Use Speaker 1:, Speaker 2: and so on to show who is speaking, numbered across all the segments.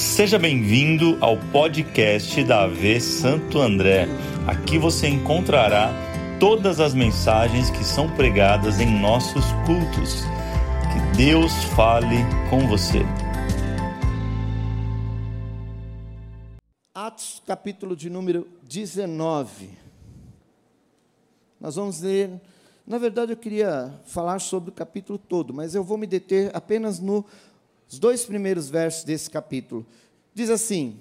Speaker 1: Seja bem-vindo ao podcast da AV Santo André. Aqui você encontrará todas as mensagens que são pregadas em nossos cultos. Que Deus fale com você.
Speaker 2: Atos, capítulo de número 19. Nós vamos ler. Na verdade, eu queria falar sobre o capítulo todo, mas eu vou me deter apenas nos dois primeiros versos desse capítulo. Diz assim: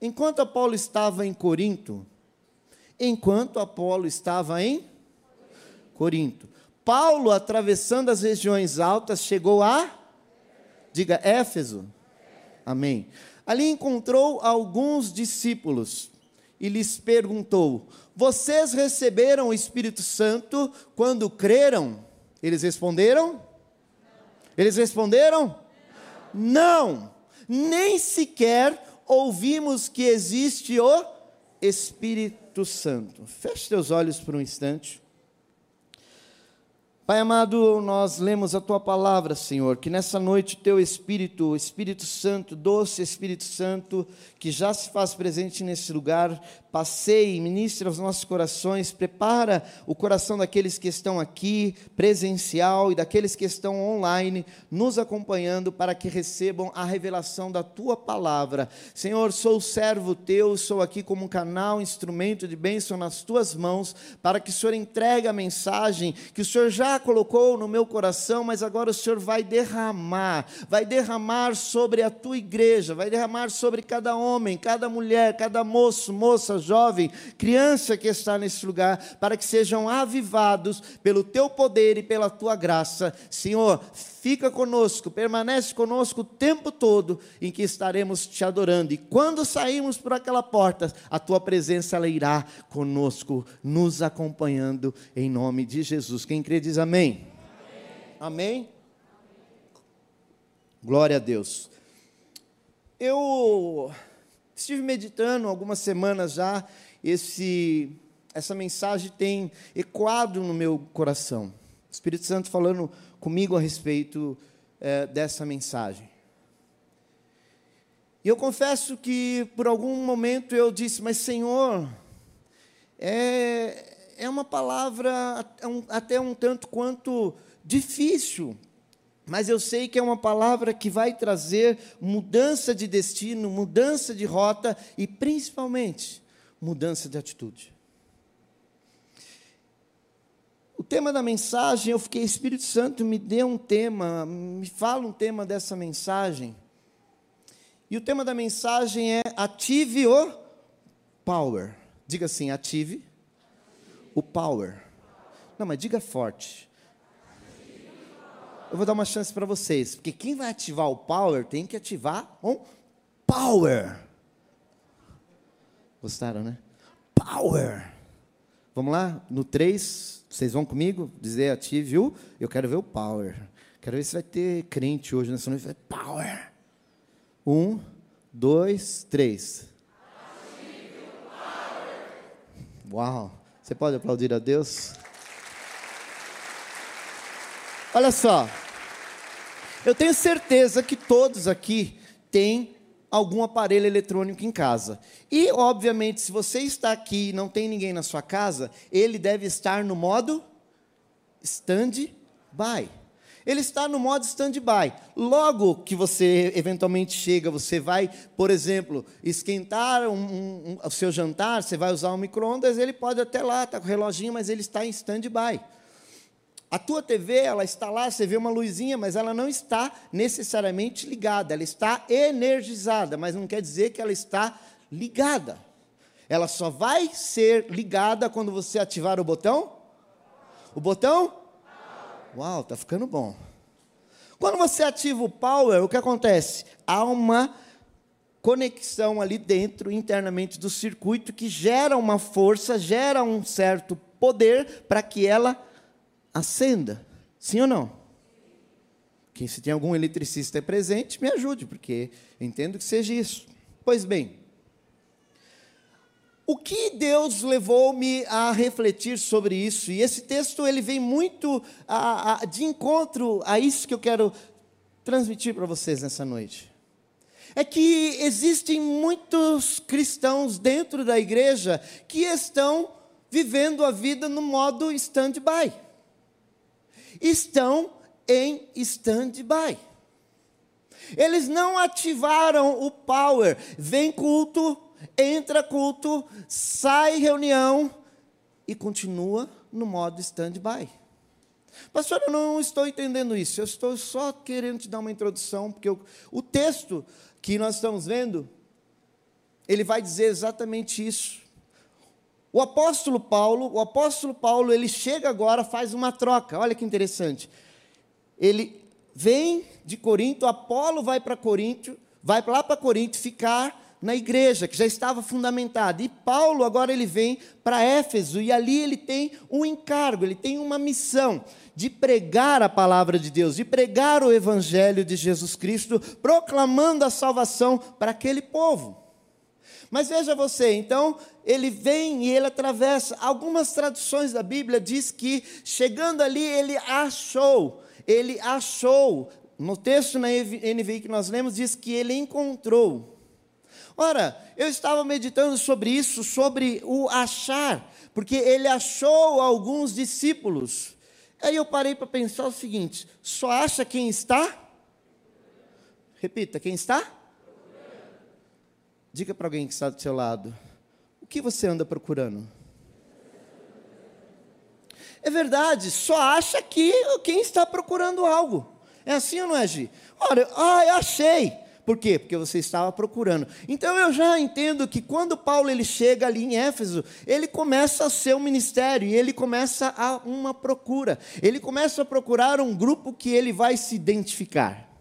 Speaker 2: Enquanto Apolo estava em Corinto, enquanto Apolo estava em Corinto, Paulo, atravessando as regiões altas, chegou a, diga, Éfeso. Amém. Ali encontrou alguns discípulos e lhes perguntou: Vocês receberam o Espírito Santo quando creram? Eles responderam? Eles responderam? Não. Nem sequer ouvimos que existe o Espírito Santo. Feche seus olhos por um instante. Pai amado, nós lemos a tua palavra, Senhor, que nessa noite teu Espírito, Espírito Santo, doce Espírito Santo, que já se faz presente nesse lugar, passeie, ministre aos nossos corações, prepara o coração daqueles que estão aqui, presencial, e daqueles que estão online, nos acompanhando, para que recebam a revelação da tua palavra. Senhor, sou servo teu, sou aqui como um canal, instrumento de bênção nas tuas mãos, para que o Senhor entregue a mensagem que o Senhor já colocou no meu coração, mas agora o Senhor vai derramar, vai derramar sobre a tua igreja, vai derramar sobre cada homem, cada mulher, cada moço, moça, jovem, criança que está nesse lugar, para que sejam avivados pelo teu poder e pela tua graça. Senhor, fica conosco, permanece conosco o tempo todo em que estaremos te adorando. E quando sairmos por aquela porta, a tua presença ela irá conosco, nos acompanhando em nome de Jesus. Quem crê diz amém. Amém. amém? Glória a Deus. Eu estive meditando algumas semanas já, esse, essa mensagem tem ecoado no meu coração. Espírito Santo falando comigo a respeito é, dessa mensagem. E eu confesso que por algum momento eu disse, mas Senhor, é, é uma palavra até um tanto quanto difícil, mas eu sei que é uma palavra que vai trazer mudança de destino, mudança de rota e principalmente mudança de atitude. O tema da mensagem, eu fiquei, Espírito Santo, me dê um tema, me fala um tema dessa mensagem. E o tema da mensagem é ative o power. Diga assim, ative o power. Não, mas diga forte. Eu vou dar uma chance para vocês, porque quem vai ativar o power tem que ativar um power. Gostaram, né? Power. Vamos lá? No 3, vocês vão comigo? Dizer ative o. Eu quero ver o power. Quero ver se vai ter crente hoje nessa noite. Power. Um, dois, três. Uau! Você pode aplaudir a Deus? Olha só. Eu tenho certeza que todos aqui têm algum aparelho eletrônico em casa. E, obviamente, se você está aqui e não tem ninguém na sua casa, ele deve estar no modo stand-by. Ele está no modo stand-by. Logo que você eventualmente chega, você vai, por exemplo, esquentar um, um, o seu jantar, você vai usar um micro-ondas, ele pode até lá, está com o reloginho, mas ele está em stand-by. A tua TV, ela está lá, você vê uma luzinha, mas ela não está necessariamente ligada, ela está energizada, mas não quer dizer que ela está ligada. Ela só vai ser ligada quando você ativar o botão? O botão? Uau, tá ficando bom. Quando você ativa o power, o que acontece? Há uma conexão ali dentro, internamente do circuito, que gera uma força, gera um certo poder para que ela acenda. Sim ou não? Que se tem algum eletricista presente, me ajude, porque entendo que seja isso. Pois bem, o que Deus levou-me a refletir sobre isso? E esse texto ele vem muito a, a, de encontro a isso que eu quero transmitir para vocês nessa noite. é que existem muitos cristãos dentro da igreja que estão vivendo a vida no modo stand-by. Estão em stand-by. Eles não ativaram o power. Vem culto, entra culto, sai reunião e continua no modo stand-by. Pastor, eu não estou entendendo isso. Eu estou só querendo te dar uma introdução, porque eu, o texto que nós estamos vendo, ele vai dizer exatamente isso. O apóstolo Paulo, o apóstolo Paulo, ele chega agora, faz uma troca. Olha que interessante. Ele vem de Corinto, Apolo vai para Corinto, vai lá para Corinto ficar na igreja que já estava fundamentada. E Paulo agora ele vem para Éfeso e ali ele tem um encargo, ele tem uma missão de pregar a palavra de Deus, de pregar o evangelho de Jesus Cristo, proclamando a salvação para aquele povo. Mas veja você, então ele vem e ele atravessa. Algumas traduções da Bíblia diz que chegando ali ele achou, ele achou. No texto na NVI que nós lemos diz que ele encontrou. Ora, eu estava meditando sobre isso, sobre o achar, porque ele achou alguns discípulos. Aí eu parei para pensar o seguinte: só acha quem está? Repita, quem está? Diga para alguém que está do seu lado: o que você anda procurando? É verdade, só acha que quem está procurando algo. É assim ou não é, Gi? Olha, ah, eu achei. Por quê? Porque você estava procurando. Então eu já entendo que quando Paulo ele chega ali em Éfeso, ele começa seu ministério e ele começa a uma procura. Ele começa a procurar um grupo que ele vai se identificar.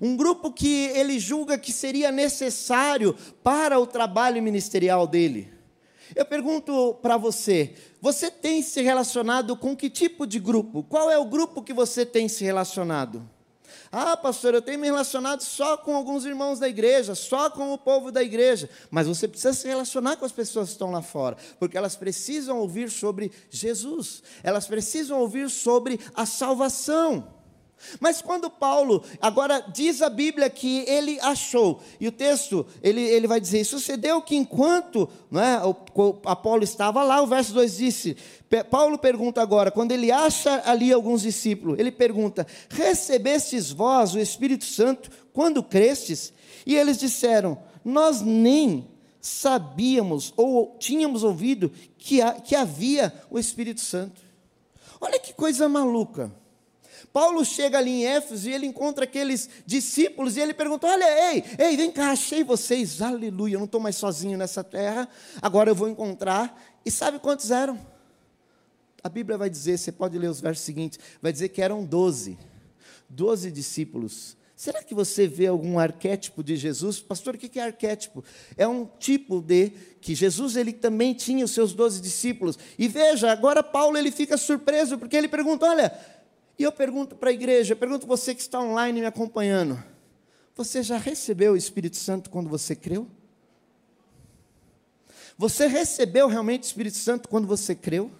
Speaker 2: Um grupo que ele julga que seria necessário para o trabalho ministerial dele. Eu pergunto para você: você tem se relacionado com que tipo de grupo? Qual é o grupo que você tem se relacionado? Ah, pastor, eu tenho me relacionado só com alguns irmãos da igreja, só com o povo da igreja. Mas você precisa se relacionar com as pessoas que estão lá fora, porque elas precisam ouvir sobre Jesus, elas precisam ouvir sobre a salvação. Mas quando Paulo, agora diz a Bíblia que ele achou, e o texto, ele, ele vai dizer: sucedeu que enquanto né, o, o Apolo estava lá, o verso 2 disse: Paulo pergunta agora, quando ele acha ali alguns discípulos, ele pergunta: Recebestes vós o Espírito Santo quando crestes? E eles disseram: Nós nem sabíamos ou tínhamos ouvido que, que havia o Espírito Santo. Olha que coisa maluca. Paulo chega ali em Éfeso e ele encontra aqueles discípulos e ele pergunta: Olha, ei, ei, vem cá, achei vocês, aleluia, eu não estou mais sozinho nessa terra, agora eu vou encontrar. E sabe quantos eram? A Bíblia vai dizer, você pode ler os versos seguintes, vai dizer que eram doze, doze discípulos. Será que você vê algum arquétipo de Jesus? Pastor, o que é arquétipo? É um tipo de que Jesus ele também tinha os seus doze discípulos. E veja, agora Paulo ele fica surpreso porque ele pergunta: olha, e eu pergunto para a igreja, pergunto você que está online me acompanhando: você já recebeu o Espírito Santo quando você creu? Você recebeu realmente o Espírito Santo quando você creu?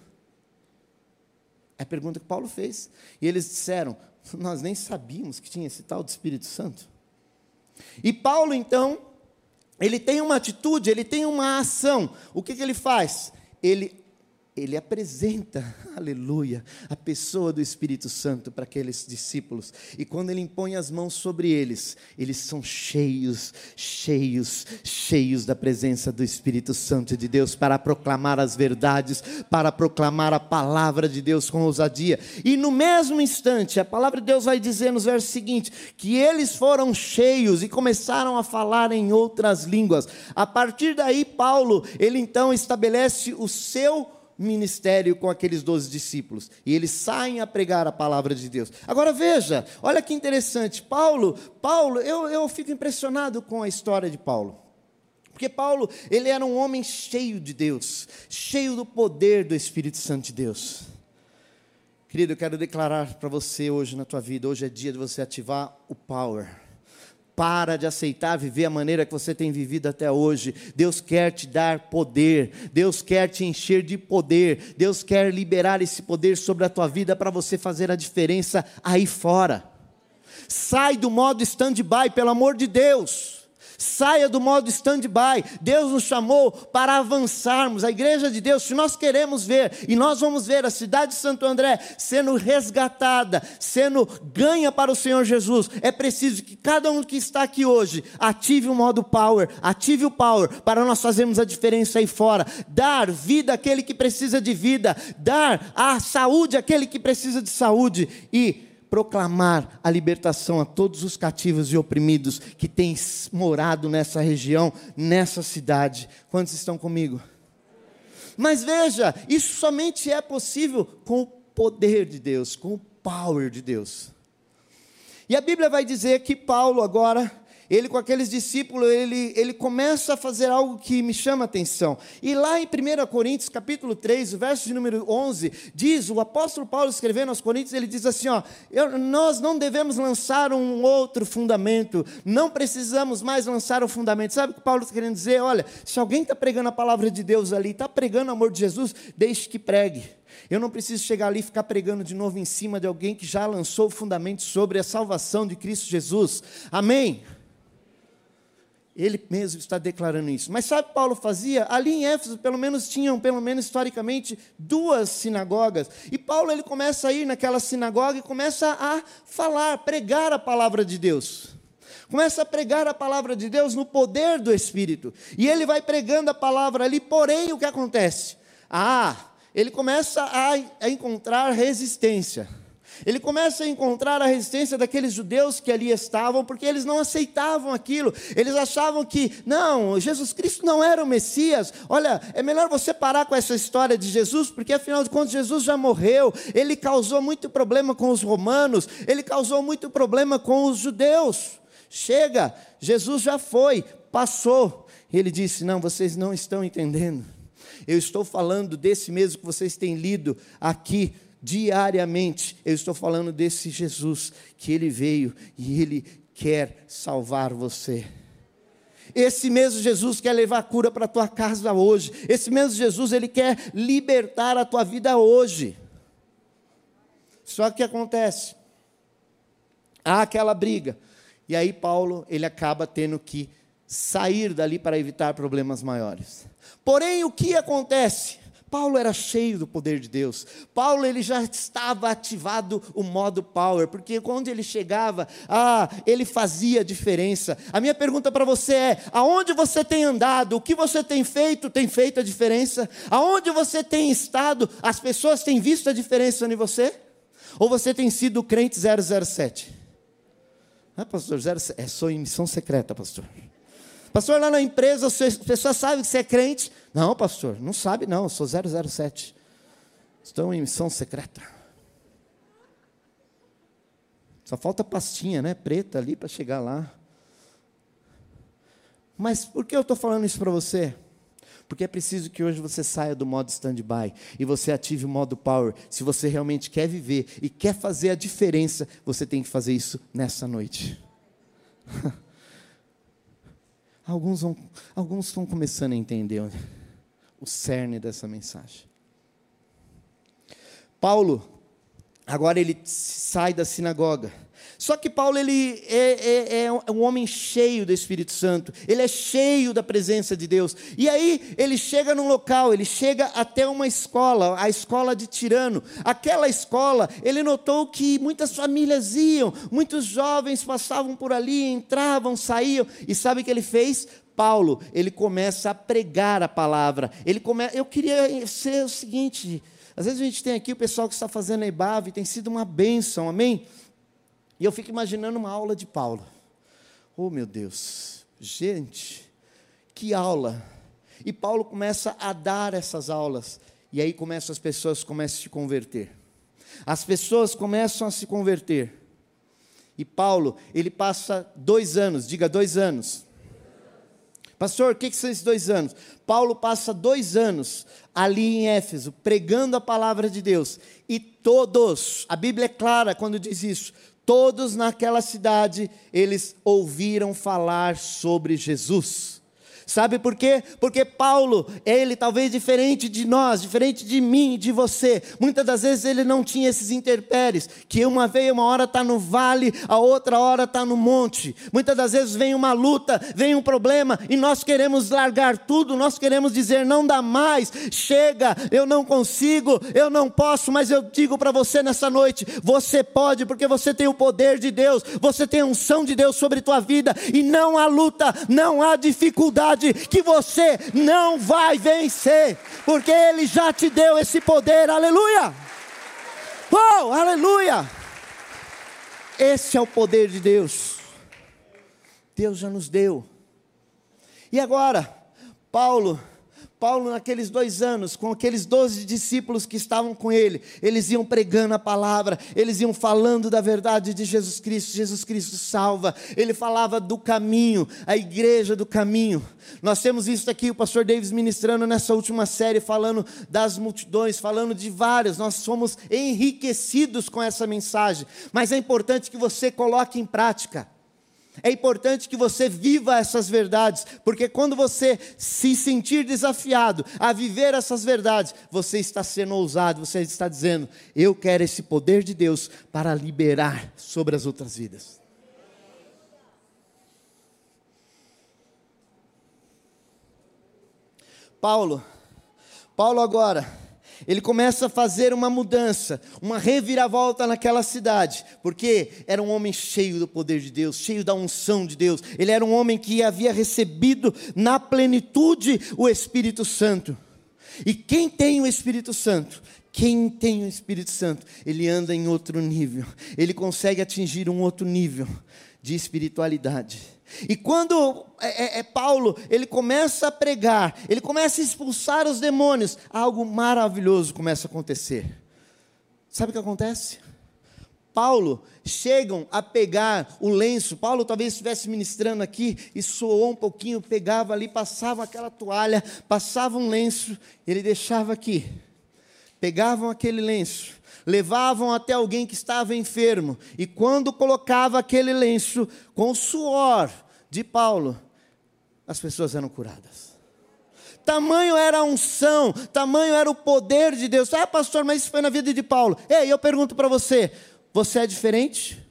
Speaker 2: É a pergunta que Paulo fez. E eles disseram: Nós nem sabíamos que tinha esse tal de Espírito Santo. E Paulo, então, ele tem uma atitude, ele tem uma ação. O que, que ele faz? Ele ele apresenta, aleluia, a pessoa do Espírito Santo para aqueles discípulos. E quando ele impõe as mãos sobre eles, eles são cheios, cheios, cheios da presença do Espírito Santo de Deus para proclamar as verdades, para proclamar a palavra de Deus com ousadia. E no mesmo instante, a palavra de Deus vai dizer nos versos seguintes que eles foram cheios e começaram a falar em outras línguas. A partir daí, Paulo, ele então estabelece o seu ministério com aqueles doze discípulos. E eles saem a pregar a palavra de Deus. Agora veja, olha que interessante. Paulo, Paulo, eu, eu fico impressionado com a história de Paulo. Porque Paulo, ele era um homem cheio de Deus, cheio do poder do Espírito Santo de Deus. Querido, eu quero declarar para você hoje na tua vida, hoje é dia de você ativar o power para de aceitar viver a maneira que você tem vivido até hoje. Deus quer te dar poder, Deus quer te encher de poder, Deus quer liberar esse poder sobre a tua vida para você fazer a diferença aí fora. Sai do modo stand-by, pelo amor de Deus. Saia do modo stand-by. Deus nos chamou para avançarmos. A igreja de Deus, se nós queremos ver, e nós vamos ver a cidade de Santo André sendo resgatada, sendo ganha para o Senhor Jesus, é preciso que cada um que está aqui hoje ative o modo power, ative o power para nós fazermos a diferença aí fora. Dar vida àquele que precisa de vida, dar a saúde àquele que precisa de saúde e proclamar a libertação a todos os cativos e oprimidos que têm morado nessa região, nessa cidade. Quantos estão comigo? Mas veja, isso somente é possível com o poder de Deus, com o power de Deus. E a Bíblia vai dizer que Paulo agora ele com aqueles discípulos, ele, ele começa a fazer algo que me chama a atenção. E lá em 1 Coríntios, capítulo 3, o verso de número 11, diz, o apóstolo Paulo escrevendo aos Coríntios, ele diz assim, ó, nós não devemos lançar um outro fundamento, não precisamos mais lançar o um fundamento. Sabe o que Paulo está querendo dizer? Olha, se alguém está pregando a palavra de Deus ali, está pregando o amor de Jesus, deixe que pregue. Eu não preciso chegar ali e ficar pregando de novo em cima de alguém que já lançou o fundamento sobre a salvação de Cristo Jesus. Amém? Ele mesmo está declarando isso. Mas sabe o que Paulo fazia? Ali em Éfeso, pelo menos tinham, pelo menos historicamente, duas sinagogas. E Paulo ele começa a ir naquela sinagoga e começa a falar, pregar a palavra de Deus. Começa a pregar a palavra de Deus no poder do Espírito. E ele vai pregando a palavra ali, porém o que acontece? Ah, ele começa a, a encontrar resistência. Ele começa a encontrar a resistência daqueles judeus que ali estavam, porque eles não aceitavam aquilo. Eles achavam que, não, Jesus Cristo não era o Messias. Olha, é melhor você parar com essa história de Jesus, porque afinal de contas Jesus já morreu. Ele causou muito problema com os romanos, ele causou muito problema com os judeus. Chega, Jesus já foi, passou. Ele disse: Não, vocês não estão entendendo. Eu estou falando desse mesmo que vocês têm lido aqui diariamente. Eu estou falando desse Jesus que ele veio e ele quer salvar você. Esse mesmo Jesus quer levar cura para a tua casa hoje. Esse mesmo Jesus, ele quer libertar a tua vida hoje. Só que acontece? Há aquela briga. E aí Paulo, ele acaba tendo que sair dali para evitar problemas maiores. Porém, o que acontece? Paulo era cheio do poder de Deus. Paulo ele já estava ativado o modo power, porque quando ele chegava, ah, ele fazia diferença. A minha pergunta para você é: aonde você tem andado? O que você tem feito tem feito a diferença? Aonde você tem estado? As pessoas têm visto a diferença em você? Ou você tem sido o crente 007? Ah, pastor, 07, é em missão secreta, pastor. Pastor, lá na empresa, as pessoas sabem que você é crente. Não, pastor, não sabe não, eu sou 007. Estão em missão secreta. Só falta pastinha, né, preta ali para chegar lá. Mas por que eu estou falando isso para você? Porque é preciso que hoje você saia do modo stand-by e você ative o modo power. Se você realmente quer viver e quer fazer a diferença, você tem que fazer isso nessa noite. Alguns, vão, alguns estão começando a entender o cerne dessa mensagem. Paulo, agora ele sai da sinagoga só que Paulo ele é, é, é, um homem cheio do Espírito Santo, ele é cheio da presença de Deus. E aí ele chega num local, ele chega até uma escola, a escola de Tirano. Aquela escola, ele notou que muitas famílias iam, muitos jovens passavam por ali, entravam, saíam. E sabe o que ele fez? Paulo, ele começa a pregar a palavra. Ele come... Eu queria ser o seguinte: às vezes a gente tem aqui o pessoal que está fazendo a IBAV, tem sido uma bênção, amém? E eu fico imaginando uma aula de Paulo. Oh, meu Deus, gente, que aula! E Paulo começa a dar essas aulas, e aí começam as pessoas começam a se converter. As pessoas começam a se converter. E Paulo, ele passa dois anos, diga dois anos. Pastor, o que, que são esses dois anos? Paulo passa dois anos ali em Éfeso, pregando a palavra de Deus. E todos, a Bíblia é clara quando diz isso, Todos naquela cidade, eles ouviram falar sobre Jesus. Sabe por quê? Porque Paulo, ele talvez diferente de nós, diferente de mim, de você, muitas das vezes ele não tinha esses interpéries, que uma vez, uma hora está no vale, a outra hora está no monte. Muitas das vezes vem uma luta, vem um problema, e nós queremos largar tudo, nós queremos dizer, não dá mais, chega, eu não consigo, eu não posso, mas eu digo para você nessa noite, você pode, porque você tem o poder de Deus, você tem a unção de Deus sobre tua vida, e não há luta, não há dificuldade que você não vai vencer, porque Ele já te deu esse poder, aleluia! Oh, aleluia! Esse é o poder de Deus, Deus já nos deu. E agora, Paulo Paulo, naqueles dois anos, com aqueles doze discípulos que estavam com ele, eles iam pregando a palavra, eles iam falando da verdade de Jesus Cristo. Jesus Cristo salva. Ele falava do caminho, a igreja do caminho. Nós temos visto aqui o pastor Davis ministrando nessa última série, falando das multidões, falando de várias. Nós somos enriquecidos com essa mensagem, mas é importante que você coloque em prática. É importante que você viva essas verdades, porque quando você se sentir desafiado a viver essas verdades, você está sendo ousado, você está dizendo: Eu quero esse poder de Deus para liberar sobre as outras vidas. Paulo, Paulo agora ele começa a fazer uma mudança, uma reviravolta naquela cidade, porque era um homem cheio do poder de Deus, cheio da unção de Deus. Ele era um homem que havia recebido na plenitude o Espírito Santo. E quem tem o Espírito Santo? Quem tem o Espírito Santo, ele anda em outro nível, ele consegue atingir um outro nível de espiritualidade. E quando é, é, é, Paulo, ele começa a pregar, ele começa a expulsar os demônios, algo maravilhoso começa a acontecer. Sabe o que acontece? Paulo chegam a pegar o lenço. Paulo talvez estivesse ministrando aqui e soou um pouquinho, pegava ali, passava aquela toalha, passava um lenço, ele deixava aqui. Pegavam aquele lenço, levavam até alguém que estava enfermo, e quando colocava aquele lenço com suor de Paulo, as pessoas eram curadas. Tamanho era a unção, tamanho era o poder de Deus. Ah, pastor, mas isso foi na vida de Paulo. Ei, eu pergunto para você: você é diferente?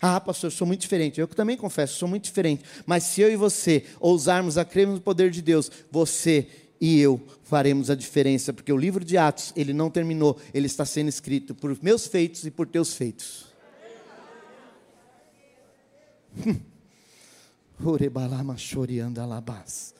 Speaker 2: Ah, pastor, sou muito diferente. Eu também confesso, sou muito diferente. Mas se eu e você ousarmos a crer no poder de Deus, você e eu faremos a diferença, porque o livro de Atos, ele não terminou, ele está sendo escrito por meus feitos e por teus feitos. Orebalama choriando alabás.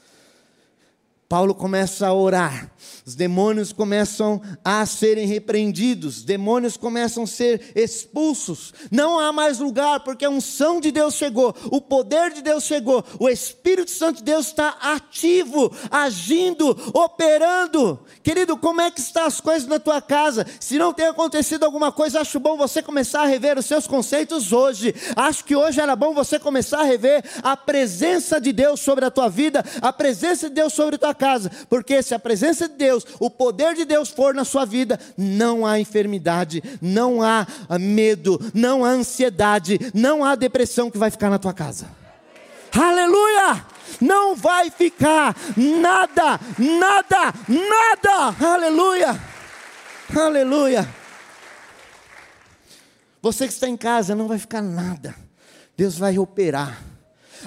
Speaker 2: Paulo começa a orar, os demônios começam a serem repreendidos, demônios começam a ser expulsos, não há mais lugar, porque a unção de Deus chegou, o poder de Deus chegou, o Espírito Santo de Deus está ativo, agindo, operando. Querido, como é que estão as coisas na tua casa? Se não tem acontecido alguma coisa, acho bom você começar a rever os seus conceitos hoje. Acho que hoje era bom você começar a rever a presença de Deus sobre a tua vida, a presença de Deus sobre a tua casa, porque se a presença de Deus, o poder de Deus for na sua vida, não há enfermidade, não há medo, não há ansiedade, não há depressão que vai ficar na tua casa. Aleluia! Não vai ficar nada, nada, nada. Aleluia! Aleluia! Você que está em casa, não vai ficar nada. Deus vai operar.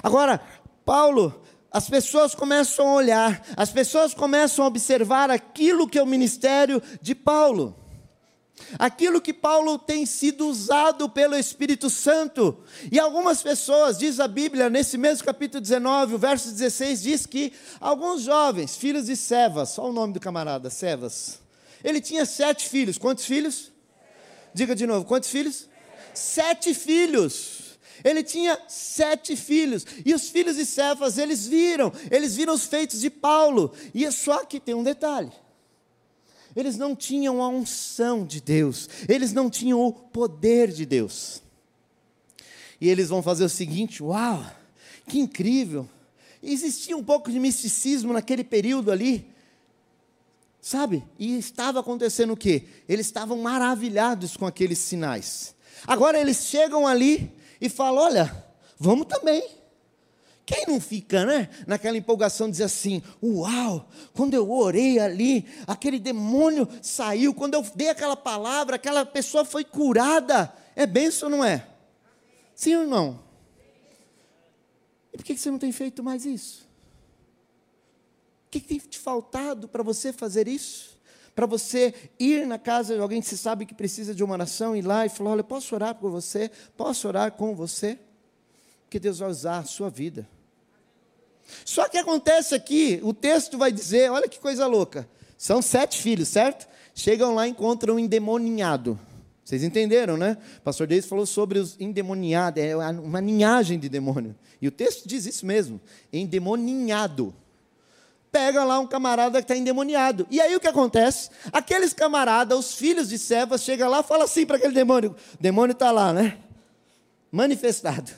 Speaker 2: Agora, Paulo, as pessoas começam a olhar, as pessoas começam a observar aquilo que é o ministério de Paulo. Aquilo que Paulo tem sido usado pelo Espírito Santo. E algumas pessoas, diz a Bíblia, nesse mesmo capítulo 19, o verso 16, diz que alguns jovens, filhos de Sevas, olha o nome do camarada, Sevas. Ele tinha sete filhos. Quantos filhos? Diga de novo, quantos filhos? Sete filhos. Ele tinha sete filhos, e os filhos de Cefas, eles viram, eles viram os feitos de Paulo, e é só que tem um detalhe: eles não tinham a unção de Deus, eles não tinham o poder de Deus. E eles vão fazer o seguinte: uau, que incrível! Existia um pouco de misticismo naquele período ali, sabe? E estava acontecendo o quê? Eles estavam maravilhados com aqueles sinais. Agora eles chegam ali e fala: Olha, vamos também. Quem não fica, né? Naquela empolgação, dizer assim: Uau, quando eu orei ali, aquele demônio saiu. Quando eu dei aquela palavra, aquela pessoa foi curada. É benção não é? Sim ou não? E por que você não tem feito mais isso? O que tem te faltado para você fazer isso? Para você ir na casa de alguém que você sabe que precisa de uma oração, ir lá e falar: Olha, posso orar por você? Posso orar com você? Porque Deus vai usar a sua vida. Só que acontece aqui, o texto vai dizer: olha que coisa louca. São sete filhos, certo? Chegam lá e encontram um endemoniado. Vocês entenderam, né? O pastor Deus falou sobre os endemoniados, é uma linhagem de demônio. E o texto diz isso mesmo: endemoninhado. Pega lá um camarada que está endemoniado. E aí o que acontece? Aqueles camaradas, os filhos de Sebas, chegam lá e falam assim para aquele demônio: o demônio está lá, né? Manifestado.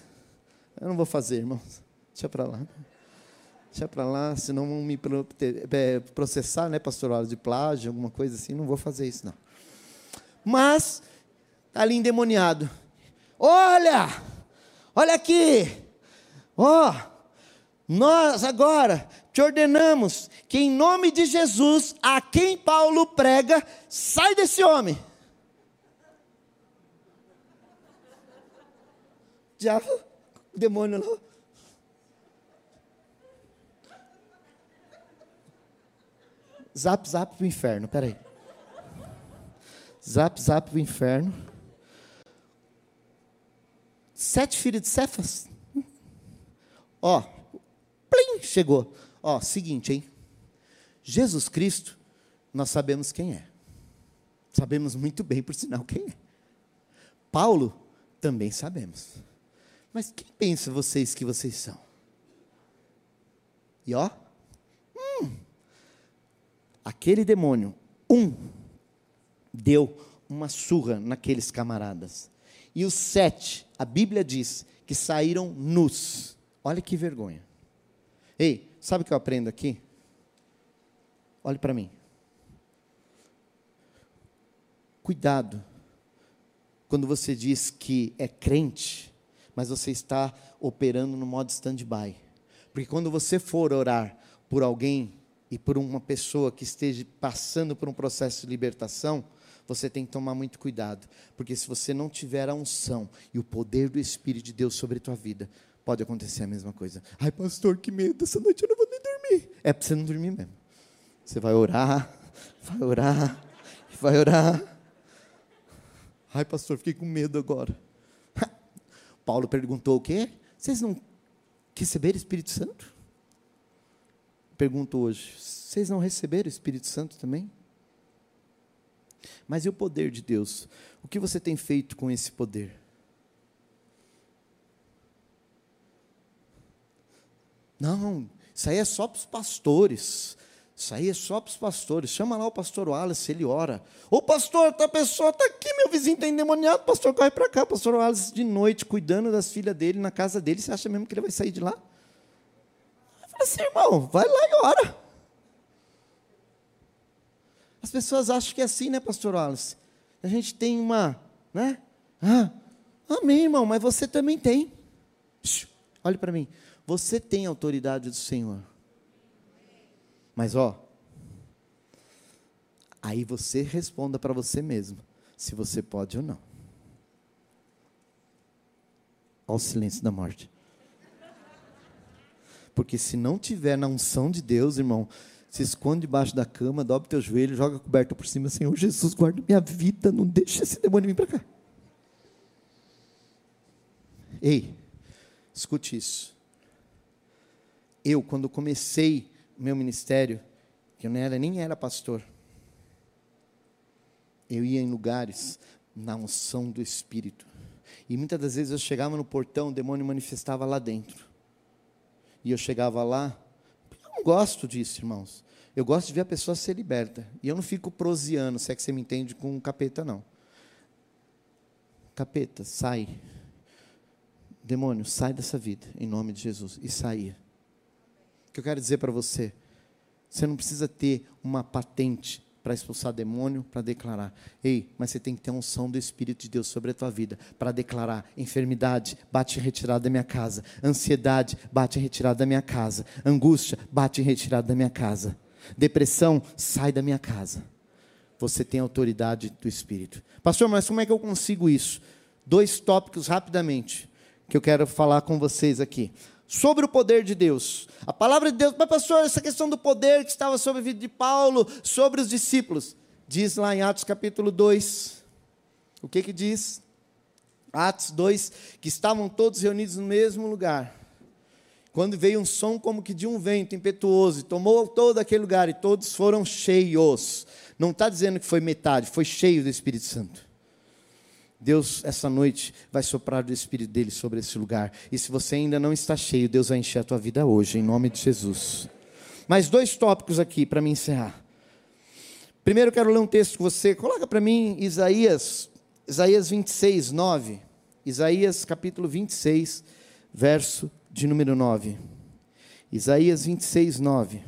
Speaker 2: Eu não vou fazer, irmãos. Deixa para lá. Deixa para lá, senão vão me é, processar, né, pastor, de plágio, alguma coisa assim. Não vou fazer isso, não. Mas, está ali endemoniado. Olha! Olha aqui! Ó! Oh, nós agora te ordenamos que, em nome de Jesus, a quem Paulo prega, sai desse homem. Diabo, demônio não. Zap, zap pro inferno, peraí. Zap, zap pro inferno. Sete filhos de Cefas. Ó, plim, chegou. Ó, seguinte, hein? Jesus Cristo, nós sabemos quem é. Sabemos muito bem, por sinal, quem é. Paulo, também sabemos. Mas quem pensa vocês que vocês são? E ó, aquele demônio, um, deu uma surra naqueles camaradas. E os sete, a Bíblia diz que saíram nus. Olha que vergonha. Ei, sabe o que eu aprendo aqui? Olhe para mim. Cuidado quando você diz que é crente, mas você está operando no modo stand-by. Porque quando você for orar por alguém e por uma pessoa que esteja passando por um processo de libertação, você tem que tomar muito cuidado, porque se você não tiver a unção e o poder do Espírito de Deus sobre a tua vida, pode acontecer a mesma coisa. Ai, pastor, que medo, essa noite eu não vou nem dormir. É para você não dormir mesmo. Você vai orar, vai orar, vai orar. Ai, pastor, fiquei com medo agora. Paulo perguntou o quê? Vocês não receberam Espírito Santo? pergunto hoje: vocês não receberam o Espírito Santo também? Mas e o poder de Deus? O que você tem feito com esse poder? Não, isso aí é só para os pastores. Isso aí é só para os pastores. Chama lá o pastor Wallace, ele ora. Ô pastor, tá pessoa está aqui, meu vizinho está endemoniado. Pastor, corre para cá. Pastor Wallace de noite, cuidando das filhas dele na casa dele. Você acha mesmo que ele vai sair de lá? assim, irmão, vai lá e ora. As pessoas acham que é assim, né, pastor Wallace? A gente tem uma, né? Ah, amém, irmão, mas você também tem. olhe para mim. Você tem autoridade do Senhor. Mas, ó, aí você responda para você mesmo, se você pode ou não. Olha o silêncio da morte. Porque se não tiver na unção de Deus, irmão, se esconde debaixo da cama, dobra teu joelho, joga a coberta por cima, Senhor Jesus, guarda minha vida, não deixa esse demônio vir para cá. Ei, escute isso. Eu, quando comecei meu ministério, eu não era, nem era pastor, eu ia em lugares na unção do Espírito. E muitas das vezes eu chegava no portão, o demônio manifestava lá dentro e eu chegava lá. Eu não gosto disso, irmãos. Eu gosto de ver a pessoa ser liberta. E eu não fico proseando, se é que você me entende, com um capeta, não. Capeta, sai. Demônio, sai dessa vida, em nome de Jesus. E saía. Que eu quero dizer para você? Você não precisa ter uma patente para expulsar demônio, para declarar. Ei, mas você tem que ter a unção do Espírito de Deus sobre a tua vida, para declarar enfermidade, bate retirada da minha casa, ansiedade, bate retirada da minha casa, angústia, bate retirada da minha casa, depressão, sai da minha casa. Você tem autoridade do Espírito. Pastor, mas como é que eu consigo isso? Dois tópicos rapidamente que eu quero falar com vocês aqui sobre o poder de Deus. A palavra de Deus, mas pastor, essa questão do poder que estava sobre a vida de Paulo, sobre os discípulos, diz lá em Atos capítulo 2. O que que diz? Atos 2, que estavam todos reunidos no mesmo lugar. Quando veio um som como que de um vento impetuoso, e tomou todo aquele lugar, e todos foram cheios. Não está dizendo que foi metade, foi cheio do Espírito Santo. Deus, essa noite, vai soprar do Espírito dele sobre esse lugar. E se você ainda não está cheio, Deus vai encher a tua vida hoje, em nome de Jesus. Mais dois tópicos aqui para me encerrar. Primeiro, eu quero ler um texto com você. Coloca para mim Isaías, Isaías 26, 9. Isaías capítulo 26, verso de número 9. Isaías 26, 9.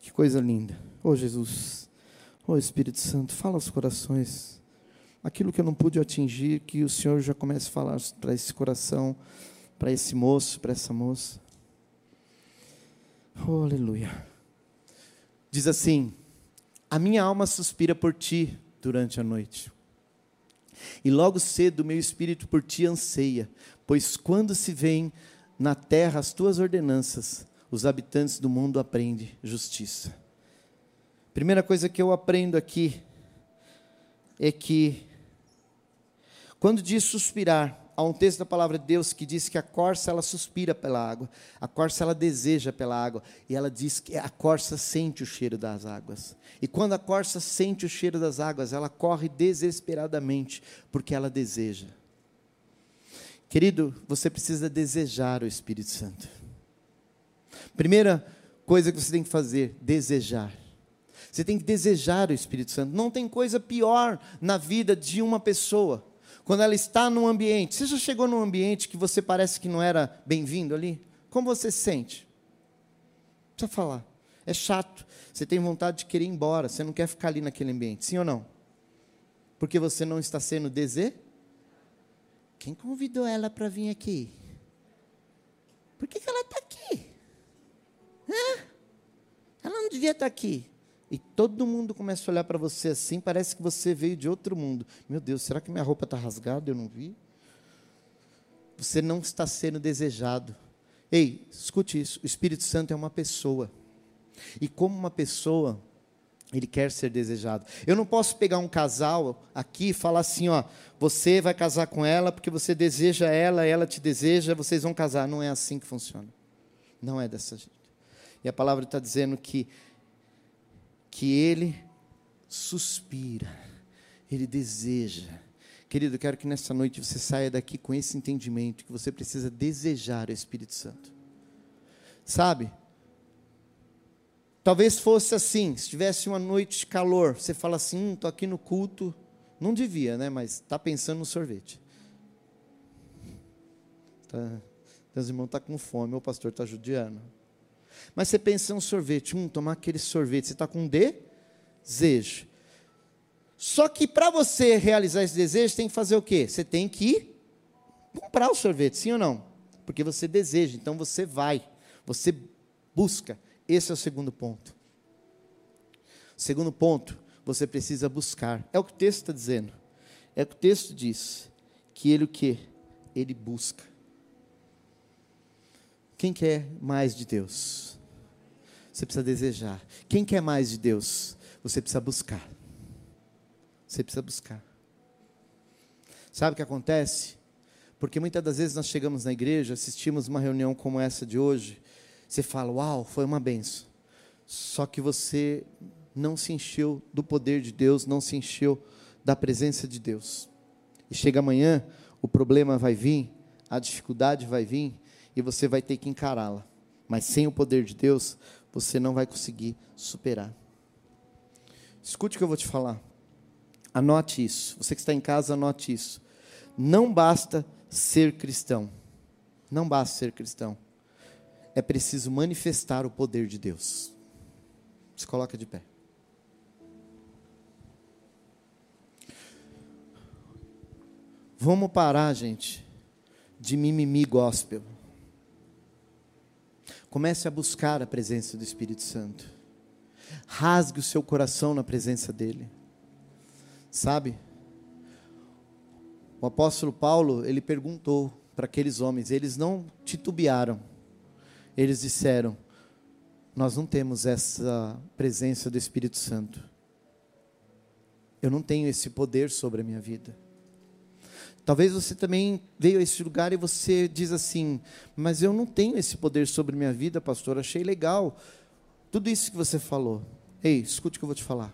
Speaker 2: Que coisa linda. Oh, Jesus. Oh, Espírito Santo, fala aos corações aquilo que eu não pude atingir, que o Senhor já comece a falar para esse coração, para esse moço, para essa moça. Oh, aleluia. Diz assim: A minha alma suspira por ti durante a noite. E logo cedo o meu espírito por ti anseia, pois quando se vêem na terra as tuas ordenanças, os habitantes do mundo aprendem justiça. Primeira coisa que eu aprendo aqui é que quando diz suspirar, há um texto da palavra de Deus que diz que a corça ela suspira pela água, a corça ela deseja pela água, e ela diz que a corça sente o cheiro das águas. E quando a corça sente o cheiro das águas, ela corre desesperadamente, porque ela deseja. Querido, você precisa desejar o Espírito Santo. Primeira coisa que você tem que fazer, desejar. Você tem que desejar o Espírito Santo. Não tem coisa pior na vida de uma pessoa quando ela está num ambiente, você já chegou num ambiente que você parece que não era bem-vindo ali? Como você se sente? Precisa falar. É chato. Você tem vontade de querer ir embora. Você não quer ficar ali naquele ambiente. Sim ou não? Porque você não está sendo desejado? Quem convidou ela para vir aqui? Por que, que ela está aqui? Hã? Ela não devia estar aqui e todo mundo começa a olhar para você assim, parece que você veio de outro mundo. Meu Deus, será que minha roupa está rasgada? Eu não vi. Você não está sendo desejado. Ei, escute isso: o Espírito Santo é uma pessoa. E como uma pessoa, ele quer ser desejado. Eu não posso pegar um casal aqui e falar assim, ó, você vai casar com ela porque você deseja ela, ela te deseja, vocês vão casar. Não é assim que funciona. Não é dessa jeito. E a palavra está dizendo que que ele suspira, ele deseja. Querido, eu quero que nessa noite você saia daqui com esse entendimento que você precisa desejar o Espírito Santo. Sabe? Talvez fosse assim, se tivesse uma noite de calor, você fala assim, estou hum, aqui no culto, não devia, né? Mas está pensando no sorvete. Tá, meus irmãos estão tá com fome, o pastor está judiando. Mas você pensa em um sorvete, um, tomar aquele sorvete, você está com desejo. Só que para você realizar esse desejo, tem que fazer o quê? Você tem que comprar o sorvete, sim ou não? Porque você deseja, então você vai, você busca. Esse é o segundo ponto. Segundo ponto, você precisa buscar. É o que o texto está dizendo. É o que o texto diz. Que ele o quê? Ele busca. Quem quer mais de Deus? Você precisa desejar. Quem quer mais de Deus? Você precisa buscar. Você precisa buscar. Sabe o que acontece? Porque muitas das vezes nós chegamos na igreja, assistimos uma reunião como essa de hoje, você fala, uau, foi uma benção. Só que você não se encheu do poder de Deus, não se encheu da presença de Deus. E chega amanhã, o problema vai vir, a dificuldade vai vir, e você vai ter que encará-la. Mas sem o poder de Deus, você não vai conseguir superar. Escute o que eu vou te falar. Anote isso. Você que está em casa, anote isso. Não basta ser cristão. Não basta ser cristão. É preciso manifestar o poder de Deus. Se coloca de pé. Vamos parar, gente, de mimimi gospel. Comece a buscar a presença do Espírito Santo. Rasgue o seu coração na presença dele. Sabe? O apóstolo Paulo, ele perguntou para aqueles homens, eles não titubearam. Eles disseram: Nós não temos essa presença do Espírito Santo. Eu não tenho esse poder sobre a minha vida. Talvez você também veio a esse lugar e você diz assim: Mas eu não tenho esse poder sobre minha vida, pastor. Achei legal tudo isso que você falou. Ei, escute o que eu vou te falar.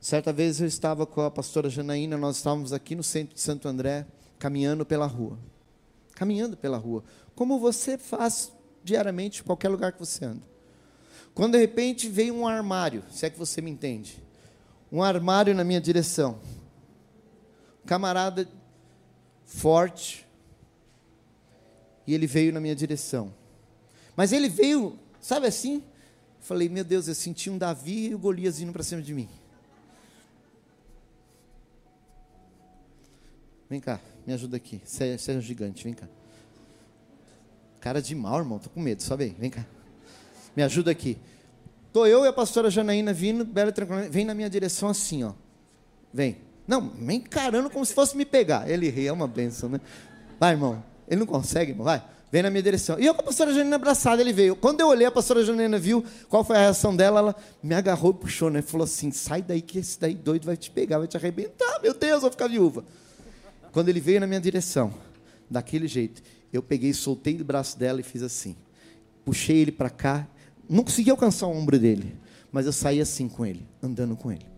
Speaker 2: Certa vez eu estava com a pastora Janaína, nós estávamos aqui no centro de Santo André, caminhando pela rua. Caminhando pela rua. Como você faz diariamente em qualquer lugar que você anda. Quando de repente veio um armário, se é que você me entende. Um armário na minha direção. Camarada forte. E ele veio na minha direção. Mas ele veio, sabe assim? Falei, meu Deus, eu senti um Davi e o Golias vindo para cima de mim. Vem cá, me ajuda aqui. Seja é um gigante, vem cá. Cara de mal, irmão, tô com medo, sobe aí, vem cá. Me ajuda aqui. Tô eu e a pastora Janaína vindo, bela tranquila, vem na minha direção assim, ó. Vem. Não, me encarando como se fosse me pegar. Ele ri, é uma benção, né? Vai, irmão. Ele não consegue, irmão, vai. Vem na minha direção. E eu com a pastora Janina abraçada, ele veio. Quando eu olhei, a pastora Janina viu qual foi a reação dela, ela me agarrou e puxou, né? Falou assim: sai daí que esse daí doido vai te pegar, vai te arrebentar. Meu Deus, eu vou ficar viúva. Quando ele veio na minha direção, daquele jeito, eu peguei, soltei do braço dela e fiz assim. Puxei ele para cá, não consegui alcançar o ombro dele, mas eu saí assim com ele, andando com ele.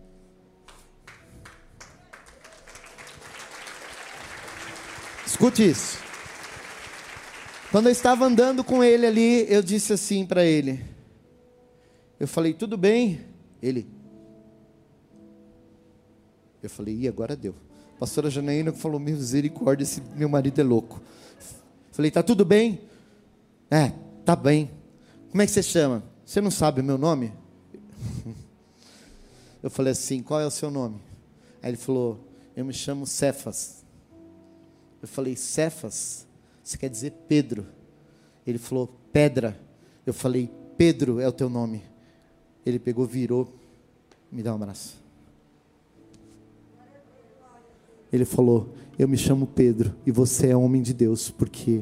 Speaker 2: Escute isso. Quando eu estava andando com ele ali, eu disse assim para ele. Eu falei, tudo bem? Ele. Eu falei, e agora deu. A pastora Janaína falou: Misericórdia, esse meu marido é louco. Falei: Tá tudo bem? É, tá bem. Como é que você chama? Você não sabe o meu nome? Eu falei assim: Qual é o seu nome? Aí ele falou: Eu me chamo Cefas. Eu falei: Cefas? Você quer dizer Pedro? Ele falou: Pedra. Eu falei: Pedro é o teu nome. Ele pegou, virou, me dá um abraço. Ele falou: Eu me chamo Pedro e você é homem de Deus, porque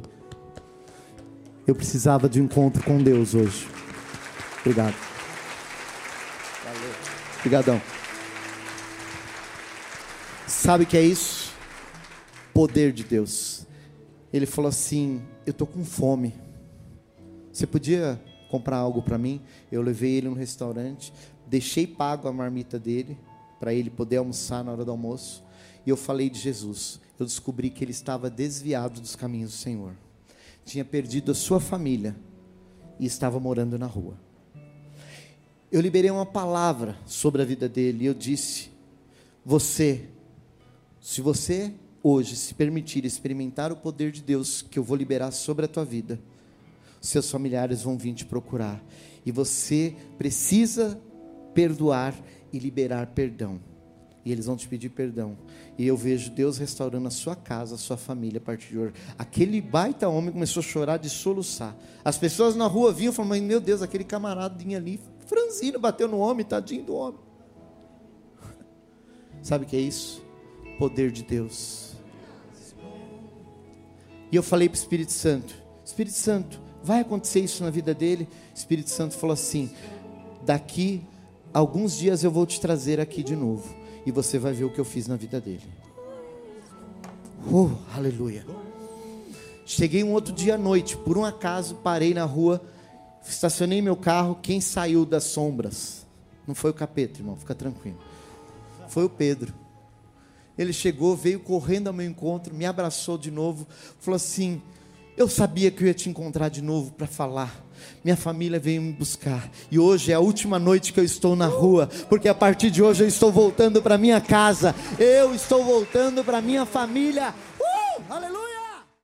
Speaker 2: eu precisava de um encontro com Deus hoje. Obrigado. Obrigadão. Sabe o que é isso? Poder de Deus. Ele falou assim: Eu estou com fome. Você podia comprar algo para mim? Eu levei ele no restaurante, deixei pago a marmita dele para ele poder almoçar na hora do almoço e eu falei de Jesus, eu descobri que ele estava desviado dos caminhos do Senhor. Tinha perdido a sua família e estava morando na rua. Eu liberei uma palavra sobre a vida dele e eu disse: Você, se você hoje se permitir experimentar o poder de Deus que eu vou liberar sobre a tua vida, seus familiares vão vir te procurar e você precisa perdoar e liberar perdão e eles vão te pedir perdão. E eu vejo Deus restaurando a sua casa, a sua família a partir de hoje. Aquele baita homem começou a chorar de soluçar. As pessoas na rua vinham falavam: Meu Deus, aquele camaradinho ali, franzino, bateu no homem, tadinho do homem. Sabe o que é isso? Poder de Deus. E eu falei para o Espírito Santo: Espírito Santo, vai acontecer isso na vida dele? O Espírito Santo falou assim: Daqui alguns dias eu vou te trazer aqui de novo e você vai ver o que eu fiz na vida dele. Oh, aleluia. Cheguei um outro dia à noite, por um acaso parei na rua, estacionei meu carro. Quem saiu das sombras? Não foi o capeta, irmão, fica tranquilo. Foi o Pedro. Ele chegou, veio correndo ao meu encontro, me abraçou de novo, falou assim: Eu sabia que eu ia te encontrar de novo para falar minha família veio me buscar. E hoje é a última noite que eu estou na rua, porque a partir de hoje eu estou voltando para minha casa. Eu estou voltando para minha família. Uh! Aleluia!